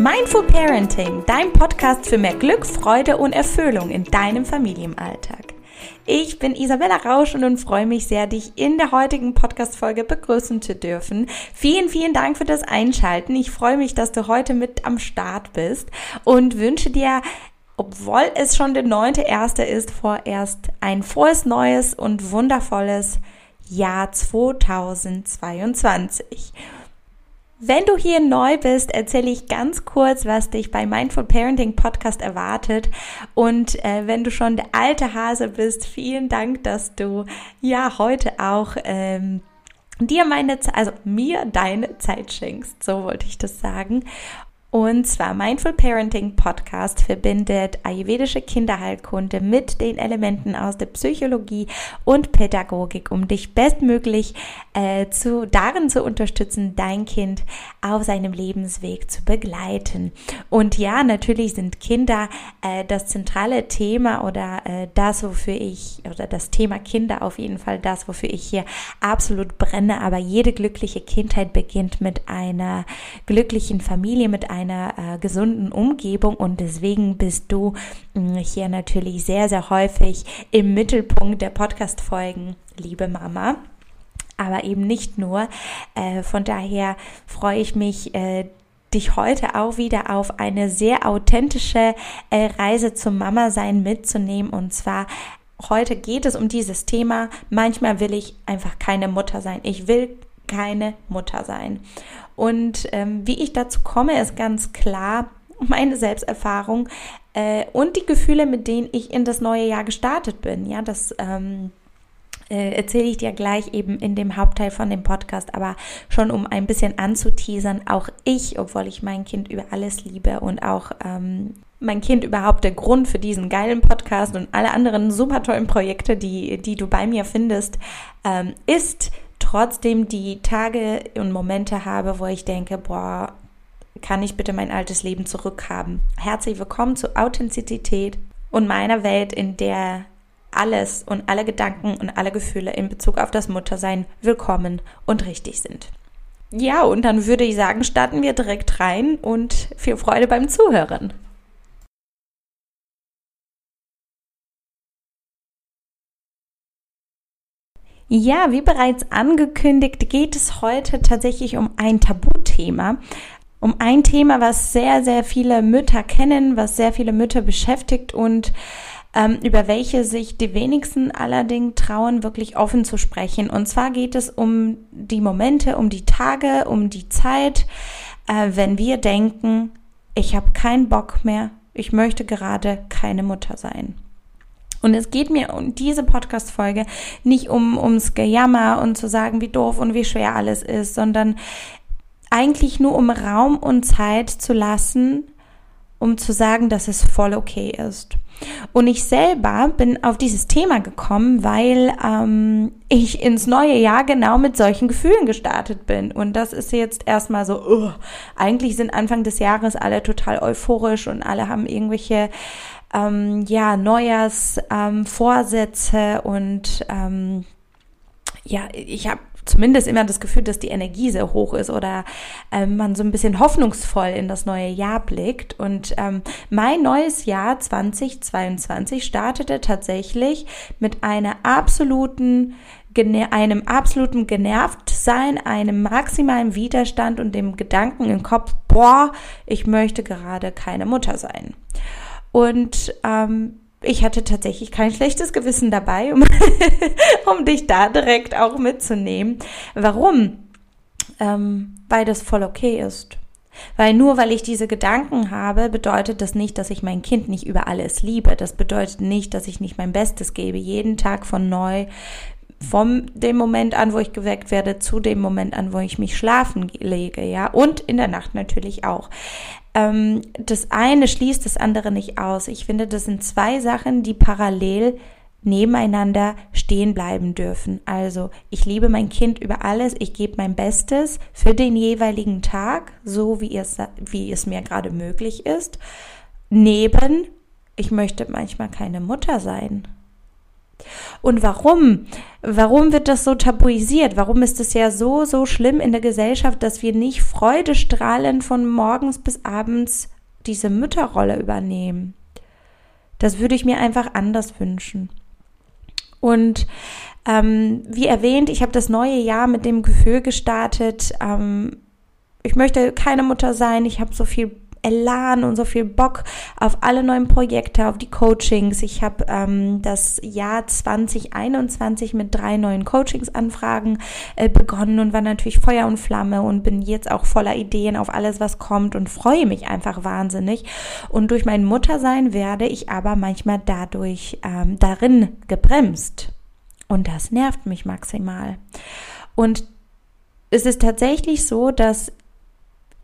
Mindful Parenting, dein Podcast für mehr Glück, Freude und Erfüllung in deinem Familienalltag. Ich bin Isabella Rausch und freue mich sehr, dich in der heutigen Podcast-Folge begrüßen zu dürfen. Vielen, vielen Dank für das Einschalten. Ich freue mich, dass du heute mit am Start bist und wünsche dir obwohl es schon der neunte erste ist, vorerst ein frohes neues und wundervolles Jahr 2022. Wenn du hier neu bist, erzähle ich ganz kurz, was dich bei Mindful Parenting Podcast erwartet. Und äh, wenn du schon der alte Hase bist, vielen Dank, dass du ja heute auch ähm, dir meine, also mir deine Zeit schenkst. So wollte ich das sagen. Und zwar Mindful Parenting Podcast verbindet ayurvedische Kinderheilkunde mit den Elementen aus der Psychologie und Pädagogik, um dich bestmöglich äh, zu, darin zu unterstützen, dein Kind auf seinem Lebensweg zu begleiten. Und ja, natürlich sind Kinder äh, das zentrale Thema oder äh, das, wofür ich, oder das Thema Kinder auf jeden Fall das, wofür ich hier absolut brenne. Aber jede glückliche Kindheit beginnt mit einer glücklichen Familie, mit einem einer äh, gesunden Umgebung und deswegen bist du mh, mm, hier natürlich sehr, sehr häufig im Mittelpunkt der Podcast-Folgen, liebe Mama. Aber eben nicht nur. Äh, von daher freue ich mich, äh, dich heute auch wieder auf eine sehr authentische äh, Reise zum Mama-Sein mitzunehmen. Und zwar heute geht es um dieses Thema. Manchmal will ich einfach keine Mutter sein. Ich will keine Mutter sein. Und ähm, wie ich dazu komme, ist ganz klar meine Selbsterfahrung äh, und die Gefühle, mit denen ich in das neue Jahr gestartet bin. Ja, das ähm, äh, erzähle ich dir gleich eben in dem Hauptteil von dem Podcast, aber schon um ein bisschen anzuteasern, auch ich, obwohl ich mein Kind über alles liebe und auch ähm, mein Kind überhaupt der Grund für diesen geilen Podcast und alle anderen super tollen Projekte, die, die du bei mir findest, ähm, ist trotzdem die Tage und Momente habe, wo ich denke, boah, kann ich bitte mein altes Leben zurückhaben. Herzlich willkommen zu Authentizität und meiner Welt, in der alles und alle Gedanken und alle Gefühle in Bezug auf das Muttersein willkommen und richtig sind. Ja, und dann würde ich sagen, starten wir direkt rein und viel Freude beim Zuhören. Ja, wie bereits angekündigt, geht es heute tatsächlich um ein Tabuthema. Um ein Thema, was sehr, sehr viele Mütter kennen, was sehr viele Mütter beschäftigt und ähm, über welche sich die wenigsten allerdings trauen, wirklich offen zu sprechen. Und zwar geht es um die Momente, um die Tage, um die Zeit, äh, wenn wir denken, ich habe keinen Bock mehr, ich möchte gerade keine Mutter sein. Und es geht mir um diese Podcast-Folge nicht um ums Gejammer und zu sagen, wie doof und wie schwer alles ist, sondern eigentlich nur um Raum und Zeit zu lassen, um zu sagen, dass es voll okay ist. Und ich selber bin auf dieses Thema gekommen, weil ähm, ich ins neue Jahr genau mit solchen Gefühlen gestartet bin. Und das ist jetzt erstmal so, uh, eigentlich sind Anfang des Jahres alle total euphorisch und alle haben irgendwelche ähm, ja, Neujahrsvorsätze ähm, und ähm, ja, ich habe zumindest immer das Gefühl, dass die Energie sehr hoch ist oder ähm, man so ein bisschen hoffnungsvoll in das neue Jahr blickt. Und ähm, mein neues Jahr 2022 startete tatsächlich mit einer absoluten einem absoluten Genervtsein, einem maximalen Widerstand und dem Gedanken im Kopf, boah, ich möchte gerade keine Mutter sein. Und ähm, ich hatte tatsächlich kein schlechtes Gewissen dabei, um, um dich da direkt auch mitzunehmen. Warum? Ähm, weil das voll okay ist. Weil nur weil ich diese Gedanken habe, bedeutet das nicht, dass ich mein Kind nicht über alles liebe. Das bedeutet nicht, dass ich nicht mein Bestes gebe, jeden Tag von neu, vom dem Moment an, wo ich geweckt werde, zu dem Moment an, wo ich mich schlafen lege, ja, und in der Nacht natürlich auch ähm, das eine schließt das andere nicht aus. Ich finde, das sind zwei Sachen, die parallel nebeneinander stehen bleiben dürfen. Also ich liebe mein Kind über alles, ich gebe mein Bestes für den jeweiligen Tag, so wie es, wie es mir gerade möglich ist. Neben, ich möchte manchmal keine Mutter sein. Und warum? Warum wird das so tabuisiert? Warum ist es ja so, so schlimm in der Gesellschaft, dass wir nicht freudestrahlend von morgens bis abends diese Mütterrolle übernehmen? Das würde ich mir einfach anders wünschen. Und ähm, wie erwähnt, ich habe das neue Jahr mit dem Gefühl gestartet, ähm, ich möchte keine Mutter sein, ich habe so viel Elan und so viel Bock auf alle neuen Projekte, auf die Coachings. Ich habe ähm, das Jahr 2021 mit drei neuen Coachingsanfragen äh, begonnen und war natürlich Feuer und Flamme und bin jetzt auch voller Ideen auf alles, was kommt und freue mich einfach wahnsinnig. Und durch mein Muttersein werde ich aber manchmal dadurch ähm, darin gebremst. Und das nervt mich maximal. Und es ist tatsächlich so, dass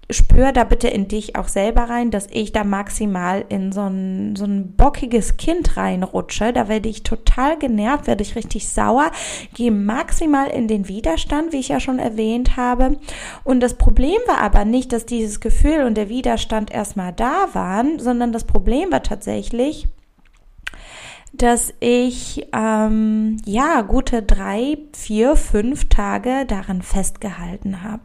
spür da bitte in dich auch selber rein, dass ich da maximal in so ein, so ein bockiges Kind reinrutsche. Da werde ich total genervt, werde ich richtig sauer, gehe maximal in den Widerstand, wie ich ja schon erwähnt habe. Und das Problem war aber nicht, dass dieses Gefühl und der Widerstand erstmal da waren, sondern das Problem war tatsächlich, dass ich ähm, ja gute drei, vier, fünf Tage daran festgehalten habe.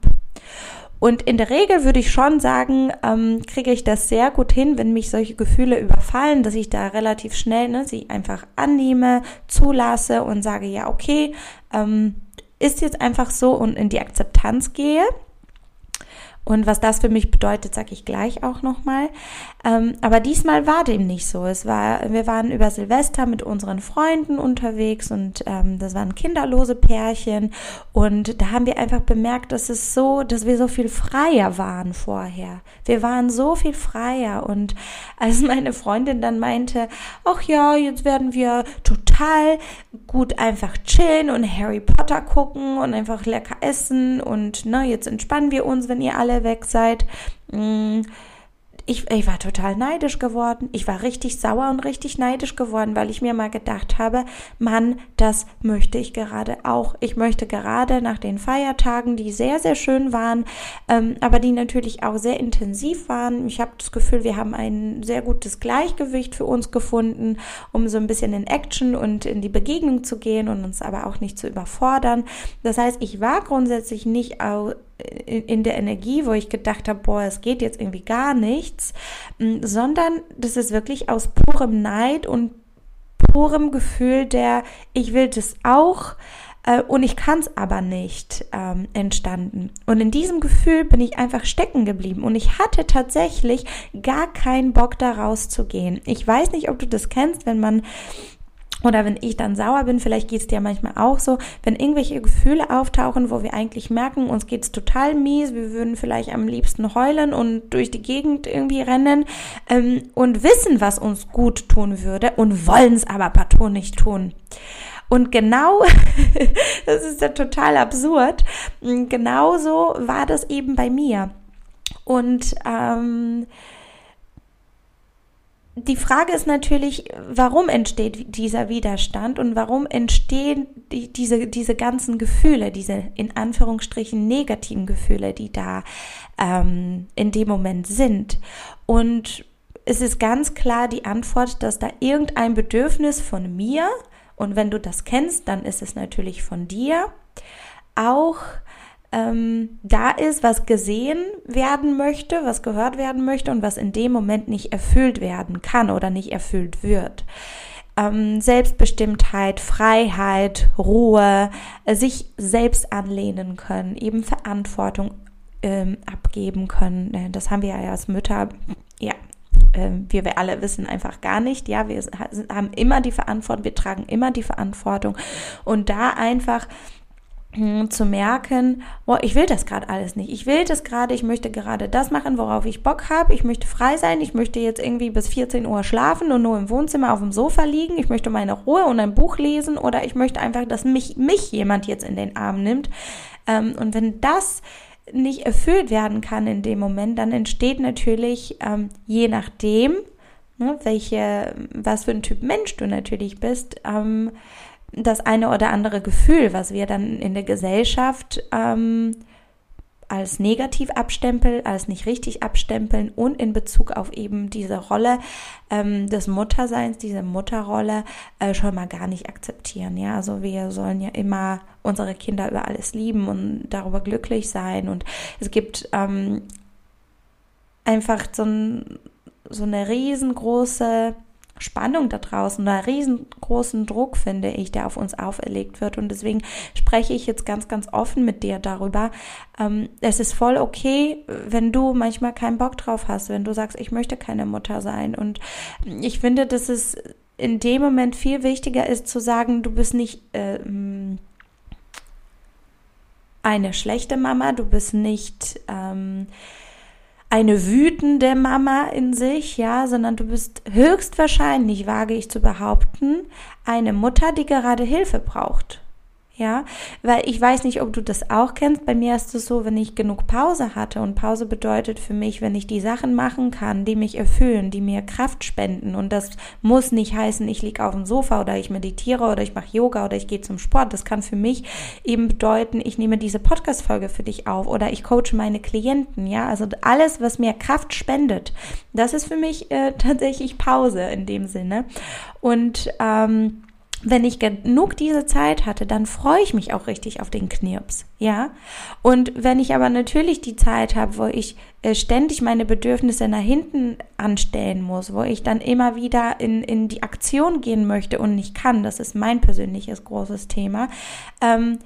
Und in der Regel würde ich schon sagen, ähm, kriege ich das sehr gut hin, wenn mich solche Gefühle überfallen, dass ich da relativ schnell ne, sie einfach annehme, zulasse und sage, ja, okay, ähm, ist jetzt einfach so und in die Akzeptanz gehe. Und was das für mich bedeutet, sage ich gleich auch nochmal. Ähm, aber diesmal war dem nicht so. Es war, wir waren über Silvester mit unseren Freunden unterwegs und ähm, das waren kinderlose Pärchen. Und da haben wir einfach bemerkt, dass es so, dass wir so viel freier waren vorher. Wir waren so viel freier. Und als meine Freundin dann meinte, ach ja, jetzt werden wir total gut einfach chillen und Harry Potter gucken und einfach lecker essen und ne, jetzt entspannen wir uns, wenn ihr alle alle weg seid. Mm, ich, ich war total neidisch geworden. Ich war richtig sauer und richtig neidisch geworden, weil ich mir mal gedacht habe, Mann, das möchte ich gerade auch. Ich möchte gerade nach den Feiertagen, die sehr, sehr schön waren, ähm, aber die natürlich auch sehr intensiv waren. Ich habe das Gefühl, wir haben ein sehr gutes Gleichgewicht für uns gefunden, um so ein bisschen in Action und in die Begegnung zu gehen und uns aber auch nicht zu überfordern. Das heißt, ich war grundsätzlich nicht auch in der Energie, wo ich gedacht habe, boah, es geht jetzt irgendwie gar nichts, sondern das ist wirklich aus purem Neid und purem Gefühl der, ich will das auch äh, und ich kann es aber nicht ähm, entstanden. Und in diesem Gefühl bin ich einfach stecken geblieben und ich hatte tatsächlich gar keinen Bock da rauszugehen. Ich weiß nicht, ob du das kennst, wenn man oder wenn ich dann sauer bin, vielleicht geht es dir manchmal auch so, wenn irgendwelche Gefühle auftauchen, wo wir eigentlich merken, uns geht's total mies, wir würden vielleicht am liebsten heulen und durch die Gegend irgendwie rennen ähm, und wissen, was uns gut tun würde und wollen es aber partout nicht tun. Und genau, das ist ja total absurd, genauso war das eben bei mir. Und ähm, die Frage ist natürlich, warum entsteht dieser Widerstand und warum entstehen die, diese, diese ganzen Gefühle, diese in Anführungsstrichen negativen Gefühle, die da ähm, in dem Moment sind. Und es ist ganz klar die Antwort, dass da irgendein Bedürfnis von mir, und wenn du das kennst, dann ist es natürlich von dir, auch ähm, da ist, was gesehen werden möchte, was gehört werden möchte und was in dem Moment nicht erfüllt werden kann oder nicht erfüllt wird. Ähm, Selbstbestimmtheit, Freiheit, Ruhe, äh, sich selbst anlehnen können, eben Verantwortung ähm, abgeben können. Äh, das haben wir ja als Mütter, ja, ähm, wir alle wissen einfach gar nicht. Ja, wir haben immer die Verantwortung, wir tragen immer die Verantwortung und da einfach zu merken, oh, ich will das gerade alles nicht. Ich will das gerade, ich möchte gerade das machen, worauf ich Bock habe. Ich möchte frei sein. Ich möchte jetzt irgendwie bis 14 Uhr schlafen und nur im Wohnzimmer auf dem Sofa liegen. Ich möchte meine Ruhe und ein Buch lesen oder ich möchte einfach, dass mich, mich jemand jetzt in den Arm nimmt. Ähm, und wenn das nicht erfüllt werden kann in dem Moment, dann entsteht natürlich, ähm, je nachdem, ne, welche, was für ein Typ Mensch du natürlich bist, ähm, das eine oder andere Gefühl, was wir dann in der Gesellschaft ähm, als negativ abstempeln, als nicht richtig abstempeln und in Bezug auf eben diese Rolle ähm, des Mutterseins, diese Mutterrolle äh, schon mal gar nicht akzeptieren. Ja, also wir sollen ja immer unsere Kinder über alles lieben und darüber glücklich sein und es gibt ähm, einfach so, ein, so eine riesengroße Spannung da draußen, einen riesengroßen Druck, finde ich, der auf uns auferlegt wird. Und deswegen spreche ich jetzt ganz, ganz offen mit dir darüber. Ähm, es ist voll okay, wenn du manchmal keinen Bock drauf hast, wenn du sagst, ich möchte keine Mutter sein. Und ich finde, dass es in dem Moment viel wichtiger ist zu sagen, du bist nicht äh, eine schlechte Mama, du bist nicht ähm, eine wütende Mama in sich, ja, sondern du bist höchstwahrscheinlich, wage ich zu behaupten, eine Mutter, die gerade Hilfe braucht ja, weil ich weiß nicht, ob du das auch kennst. Bei mir ist es so, wenn ich genug Pause hatte und Pause bedeutet für mich, wenn ich die Sachen machen kann, die mich erfüllen, die mir Kraft spenden und das muss nicht heißen, ich liege auf dem Sofa oder ich meditiere oder ich mache Yoga oder ich gehe zum Sport. Das kann für mich eben bedeuten, ich nehme diese Podcast Folge für dich auf oder ich coache meine Klienten, ja, also alles, was mir Kraft spendet, das ist für mich äh, tatsächlich Pause in dem Sinne und ähm, wenn ich genug diese Zeit hatte, dann freue ich mich auch richtig auf den Knirps, ja. Und wenn ich aber natürlich die Zeit habe, wo ich äh, ständig meine Bedürfnisse nach hinten anstellen muss, wo ich dann immer wieder in, in die Aktion gehen möchte und nicht kann, das ist mein persönliches großes Thema, ähm,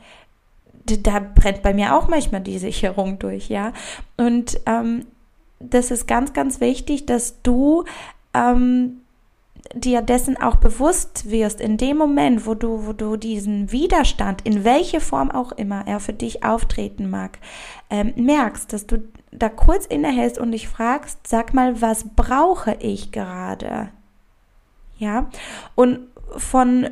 da brennt bei mir auch manchmal die Sicherung durch, ja. Und ähm, das ist ganz, ganz wichtig, dass du ähm, dir dessen auch bewusst wirst, in dem Moment, wo du, wo du diesen Widerstand, in welche Form auch immer er für dich auftreten mag, ähm, merkst, dass du da kurz innehältst und dich fragst, sag mal, was brauche ich gerade? Ja, und von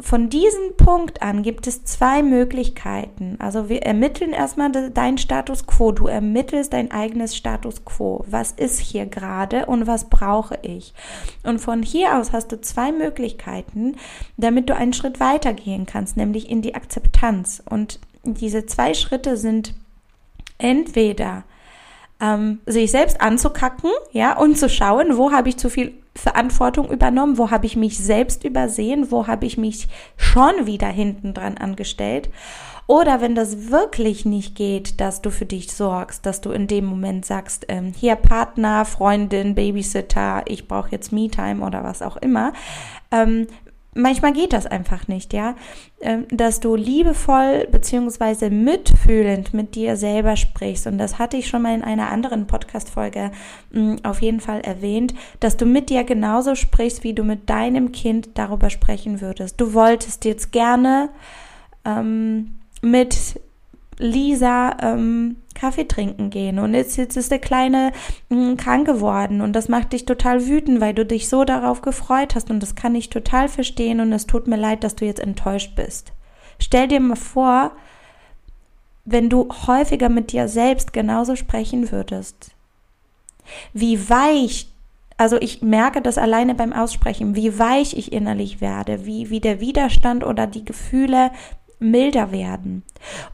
von diesem Punkt an gibt es zwei Möglichkeiten. Also wir ermitteln erstmal dein Status quo. Du ermittelst dein eigenes Status quo. Was ist hier gerade und was brauche ich? Und von hier aus hast du zwei Möglichkeiten, damit du einen Schritt weitergehen kannst, nämlich in die Akzeptanz. Und diese zwei Schritte sind entweder ähm, sich selbst anzukacken, ja, und zu schauen, wo habe ich zu viel Verantwortung übernommen, wo habe ich mich selbst übersehen, wo habe ich mich schon wieder hinten dran angestellt. Oder wenn das wirklich nicht geht, dass du für dich sorgst, dass du in dem Moment sagst, ähm, hier Partner, Freundin, Babysitter, ich brauche jetzt Me-Time oder was auch immer, ähm, manchmal geht das einfach nicht, ja, ähm, dass du liebevoll beziehungsweise mitfühlend mit dir selber sprichst. Und das hatte ich schon mal in einer anderen Podcast-Folge mm, auf jeden Fall erwähnt, dass du mit dir genauso sprichst, wie du mit deinem Kind darüber sprechen würdest. Du wolltest jetzt gerne ähm, mit Lisa ähm, Kaffee trinken gehen und jetzt, jetzt ist der Kleine mh, mm, krank geworden und das macht dich total wütend, weil du dich so darauf gefreut hast und das kann ich total verstehen und es tut mir leid, dass du jetzt enttäuscht bist. Stell dir mal vor, wenn du häufiger mit dir selbst genauso sprechen würdest. Wie weich also ich merke das alleine beim Aussprechen, wie weich ich innerlich werde, wie, wie der Widerstand oder die Gefühle milder werden.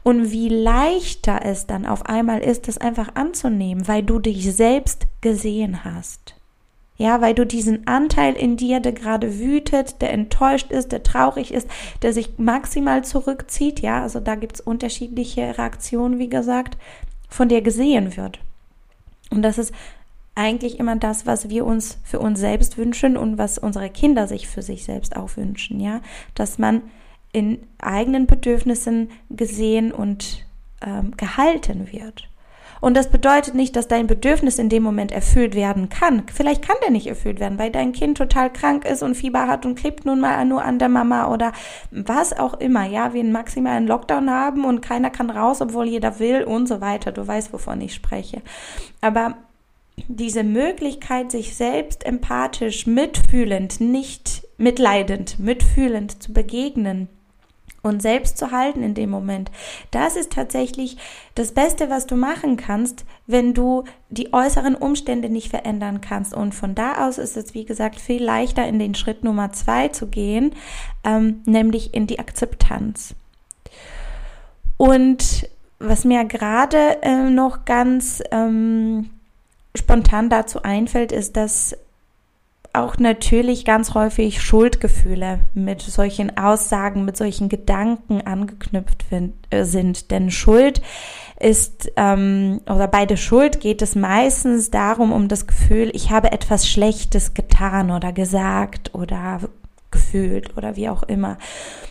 Und wie leichter es dann auf einmal ist, das einfach anzunehmen, weil du dich selbst gesehen hast. Ja, weil du diesen Anteil in dir, der gerade wütet, der enttäuscht ist, der traurig ist, der sich maximal zurückzieht, ja, also da gibt's unterschiedliche Reaktionen, wie gesagt, von dir gesehen wird. Und das ist eigentlich immer das, was wir uns für uns selbst wünschen und was unsere Kinder sich für sich selbst auch wünschen, ja, dass man in eigenen Bedürfnissen gesehen und ähm, gehalten wird. Und das bedeutet nicht, dass dein Bedürfnis in dem Moment erfüllt werden kann. Vielleicht kann der nicht erfüllt werden, weil dein Kind total krank ist und Fieber hat und klebt nun mal nur an der Mama oder was auch immer. Ja, wir einen maximalen Lockdown haben und keiner kann raus, obwohl jeder will und so weiter. Du weißt, wovon ich spreche. Aber diese Möglichkeit, sich selbst empathisch, mitfühlend, nicht mitleidend, mitfühlend zu begegnen, und selbst zu halten in dem Moment. Das ist tatsächlich das Beste, was du machen kannst, wenn du die äußeren Umstände nicht verändern kannst. Und von da aus ist es, wie gesagt, viel leichter in den Schritt Nummer zwei zu gehen, ähm, nämlich in die Akzeptanz. Und was mir gerade äh, noch ganz ähm, spontan dazu einfällt, ist, dass auch natürlich ganz häufig Schuldgefühle mit solchen Aussagen, mit solchen Gedanken angeknüpft äh, sind. Denn Schuld ist, ähm, oder bei der Schuld geht es meistens darum, um das Gefühl, ich habe etwas Schlechtes getan oder gesagt oder gefühlt oder wie auch immer.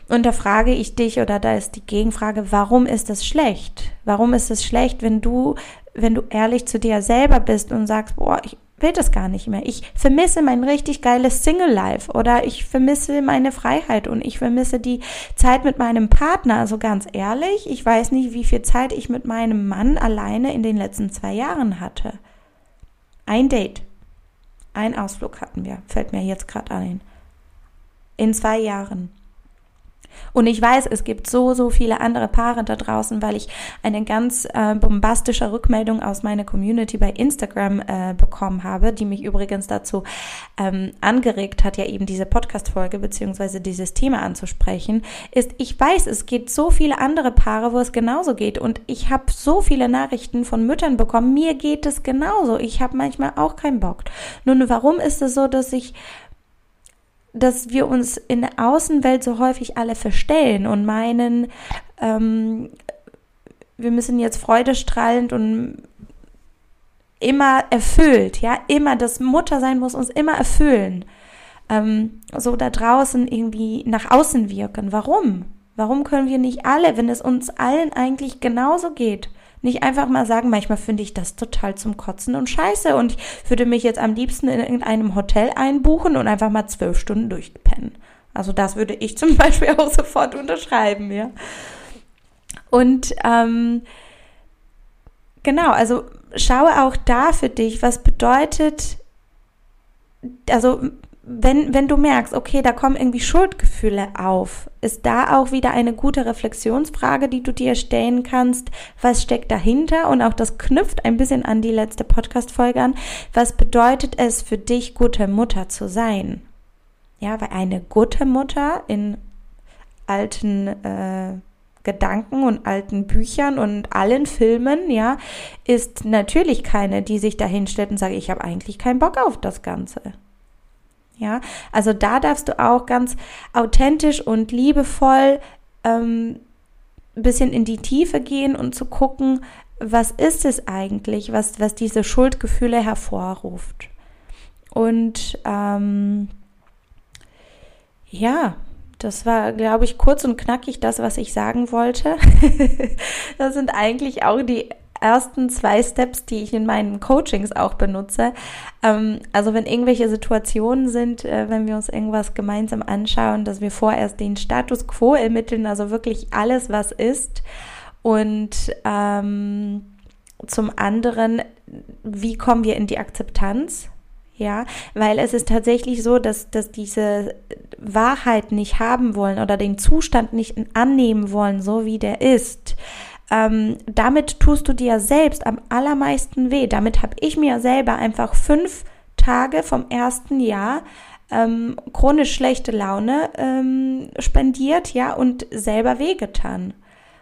Und da frage ich dich oder da ist die Gegenfrage, warum ist das schlecht? Warum ist es schlecht, wenn du, wenn du ehrlich zu dir selber bist und sagst, boah, ich will das gar nicht mehr. Ich vermisse mein richtig geiles Single-Life oder ich vermisse meine Freiheit und ich vermisse die Zeit mit meinem Partner. Also ganz ehrlich, ich weiß nicht, wie viel Zeit ich mit meinem Mann alleine in den letzten zwei Jahren hatte. Ein Date. Ein Ausflug hatten wir, fällt mir jetzt gerade ein. In zwei Jahren. Und ich weiß, es gibt so, so viele andere Paare da draußen, weil ich eine ganz äh, bombastische Rückmeldung aus meiner Community bei Instagram äh, bekommen habe, die mich übrigens dazu ähm, angeregt hat, ja eben diese Podcast-Folge beziehungsweise dieses Thema anzusprechen, ist, ich weiß, es gibt so viele andere Paare, wo es genauso geht. Und ich habe so viele Nachrichten von Müttern bekommen, mir geht es genauso. Ich habe manchmal auch keinen Bock. Nun, warum ist es so, dass ich dass wir uns in der Außenwelt so häufig alle verstellen und meinen, ähm, wir müssen jetzt freudestrahlend und immer erfüllt, ja, immer das Muttersein muss uns immer erfüllen. Ähm, so da draußen irgendwie nach außen wirken. Warum? Warum können wir nicht alle, wenn es uns allen eigentlich genauso geht, nicht einfach mal sagen, manchmal finde ich das total zum Kotzen und scheiße und ich würde mich jetzt am liebsten in irgendeinem Hotel einbuchen und einfach mal zwölf Stunden durchpennen. Also das würde ich zum Beispiel auch sofort unterschreiben, ja. Und ähm, genau, also schaue auch da für dich, was bedeutet, also wenn, wenn du merkst, okay, da kommen irgendwie Schuldgefühle auf, ist da auch wieder eine gute Reflexionsfrage, die du dir stellen kannst. Was steckt dahinter? Und auch das knüpft ein bisschen an die letzte Podcast-Folge an. Was bedeutet es für dich, gute Mutter zu sein? Ja, weil eine gute Mutter in alten äh, Gedanken und alten Büchern und allen Filmen, ja, ist natürlich keine, die sich dahin stellt und sagt, ich habe eigentlich keinen Bock auf das Ganze. Ja, also da darfst du auch ganz authentisch und liebevoll ähm, ein bisschen in die Tiefe gehen und zu gucken, was ist es eigentlich, was, was diese Schuldgefühle hervorruft. Und ähm, ja, das war, glaube ich, kurz und knackig das, was ich sagen wollte. das sind eigentlich auch die ersten zwei Steps, die ich in meinen Coachings auch benutze. Ähm, also wenn irgendwelche Situationen sind, äh, wenn wir uns irgendwas gemeinsam anschauen, dass wir vorerst den Status quo ermitteln, also wirklich alles, was ist. Und ähm, zum anderen, wie kommen wir in die Akzeptanz? Ja, weil es ist tatsächlich so, dass, dass diese Wahrheit nicht haben wollen oder den Zustand nicht annehmen wollen, so wie der ist ähm, damit tust du dir selbst am allermeisten weh. Damit habe ich mir selber einfach fünf Tage vom ersten Jahr ähm, chronisch schlechte Laune ähm, spendiert, ja, und selber wehgetan.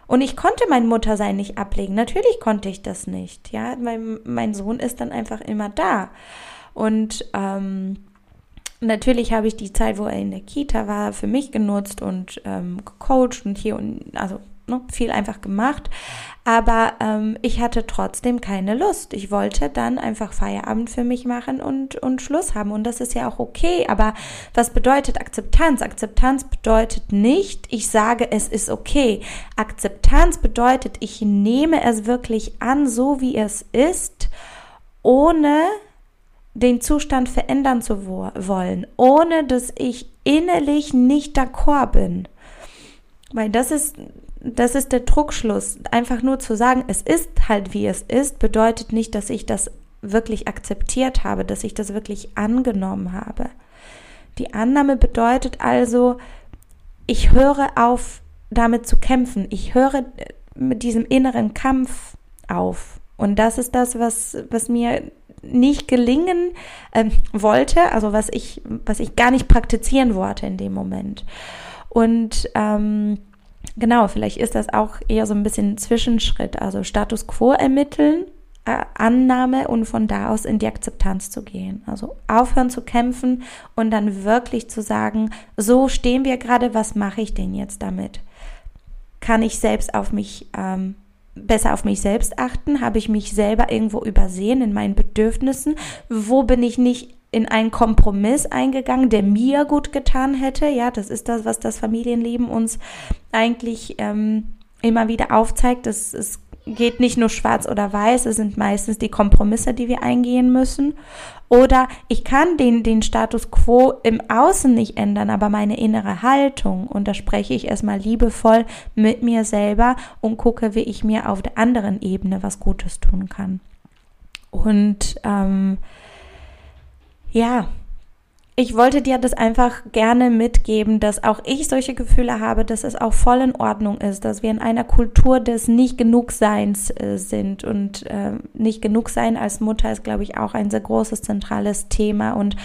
Und ich konnte mein Muttersein nicht ablegen. Natürlich konnte ich das nicht. Ja, mein, mein Sohn ist dann einfach immer da. Und ähm, natürlich habe ich die Zeit, wo er in der Kita war, für mich genutzt und ähm, gecoacht und hier und also ne, viel einfach gemacht. Aber ähm, ich hatte trotzdem keine Lust. Ich wollte dann einfach Feierabend für mich machen und, und Schluss haben. Und das ist ja auch okay. Aber was bedeutet Akzeptanz? Akzeptanz bedeutet nicht, ich sage, es ist okay. Akzeptanz bedeutet, ich nehme es wirklich an, so wie es ist, ohne den Zustand verändern zu wollen, ohne dass ich innerlich nicht d'accord bin. Weil das ist das ist der Druckschluss. Einfach nur zu sagen, es ist halt wie es ist, bedeutet nicht, dass ich das wirklich akzeptiert habe, dass ich das wirklich angenommen habe. Die Annahme bedeutet also, ich höre auf, damit zu kämpfen. Ich höre mit diesem inneren Kampf auf. Und das ist das, was, was mir nicht gelingen äh, wollte, also was ich, was ich gar nicht praktizieren wollte in dem Moment. Und ähm, genau, vielleicht ist das auch eher so ein bisschen Zwischenschritt, also Status quo ermitteln, äh, Annahme und von da aus in die Akzeptanz zu gehen. Also aufhören zu kämpfen und dann wirklich zu sagen, so stehen wir gerade, was mache ich denn jetzt damit? Kann ich selbst auf mich ähm, besser auf mich selbst achten? Habe ich mich selber irgendwo übersehen in meinen Bedürfnissen? Wo bin ich nicht in einen Kompromiss eingegangen, der mir gut getan hätte? Ja, das ist das, was das Familienleben uns eigentlich ähm, immer wieder aufzeigt. Es, es geht nicht nur schwarz oder weiß, es sind meistens die Kompromisse, die wir eingehen müssen. Oder ich kann den, den Status quo im Außen nicht ändern, aber meine innere Haltung, und da spreche ich erstmal liebevoll mit mir selber und gucke, wie ich mir auf der anderen Ebene was Gutes tun kann. Und ähm, ja, ich wollte dir das einfach gerne mitgeben, dass auch ich solche Gefühle habe, dass es auch voll in Ordnung ist, dass wir in einer Kultur des nicht genug Seins äh, sind. Und äh, nicht genug sein als Mutter ist, glaube ich, auch ein sehr großes zentrales Thema. Und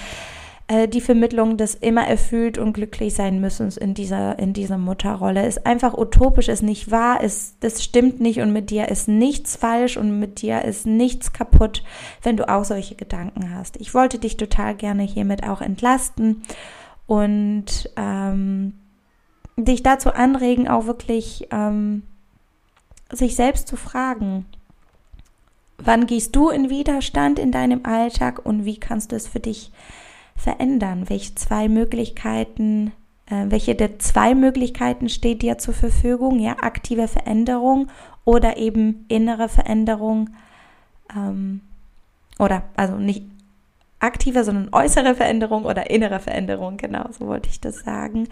äh, die Vermittlung des immer erfüllt und glücklich sein müssen in dieser, in dieser Mutterrolle ist einfach utopisch, ist nicht wahr, ist, das stimmt nicht und mit dir ist nichts falsch und mit dir ist nichts kaputt, wenn du auch solche Gedanken hast. Ich wollte dich total gerne hiermit auch entlasten und ähm, dich dazu anregen, auch wirklich ähm, sich selbst zu fragen, wann gehst du in Widerstand in deinem Alltag und wie kannst du es für dich verändern? Welche zwei Möglichkeiten, äh, welche der zwei Möglichkeiten steht dir zur Verfügung? Ja, aktive Veränderung oder eben innere Veränderung ähm, oder also nicht aktive, sondern äußere Veränderung oder innere Veränderung, genau, so wollte ich das sagen.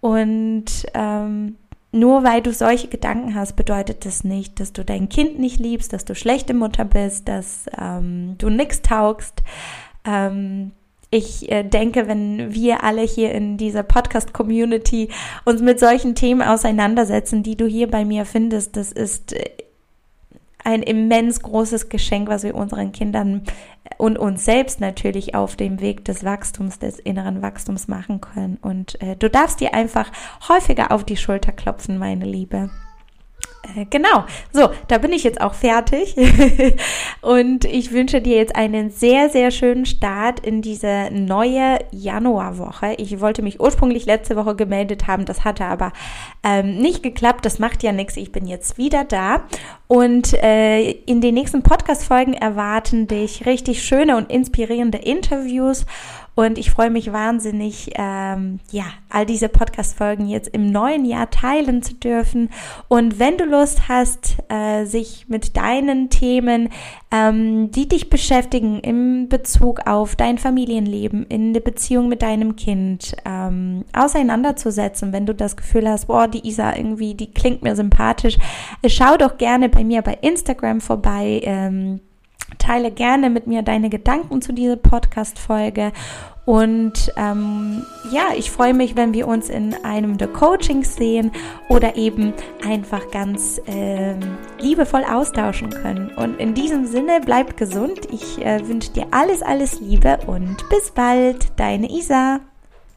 Und ähm, nur weil du solche Gedanken hast, bedeutet das nicht, dass du dein Kind nicht liebst, dass du schlechte Mutter bist, dass ähm, du nichts taugst. Ähm, ich äh, denke, wenn wir alle hier in dieser Podcast-Community uns mit solchen Themen auseinandersetzen, die du hier bei mir findest, das ist äh, ein immens großes Geschenk, was wir unseren Kindern und uns selbst natürlich auf dem Weg des Wachstums, des inneren Wachstums machen können. Und äh, du darfst dir einfach häufiger auf die Schulter klopfen, meine Liebe. Äh, genau, so, da bin ich jetzt auch fertig. Und ich wünsche dir jetzt einen sehr, sehr schönen Start in diese neue Januarwoche. Ich wollte mich ursprünglich letzte Woche gemeldet haben, das hatte aber ähm, nicht geklappt, das macht ja nichts, ich bin jetzt wieder da. Und äh, in den nächsten Podcast-Folgen erwarten dich richtig schöne und inspirierende Interviews und ich freue mich wahnsinnig, ähm, ja, all diese Podcast-Folgen jetzt im neuen Jahr teilen zu dürfen. Und wenn du Lust hast, äh, sich mit deinen Themen, ähm, die dich beschäftigen im Bezug auf dein Familienleben, in der Beziehung mit deinem Kind, ähm, auseinanderzusetzen, wenn du das Gefühl hast, boah, die Isa irgendwie, die klingt mir sympathisch, äh, schau doch gerne bei mir bei Instagram vorbei. Ähm, Teile gerne mit mir deine Gedanken zu dieser Podcast-Folge. Und ähm, ja, ich freue mich, wenn wir uns in einem der Coachings sehen oder eben einfach ganz ähm, liebevoll austauschen können. Und in diesem Sinne, bleibt gesund. Ich äh, wünsche dir alles, alles Liebe und bis bald, deine Isa.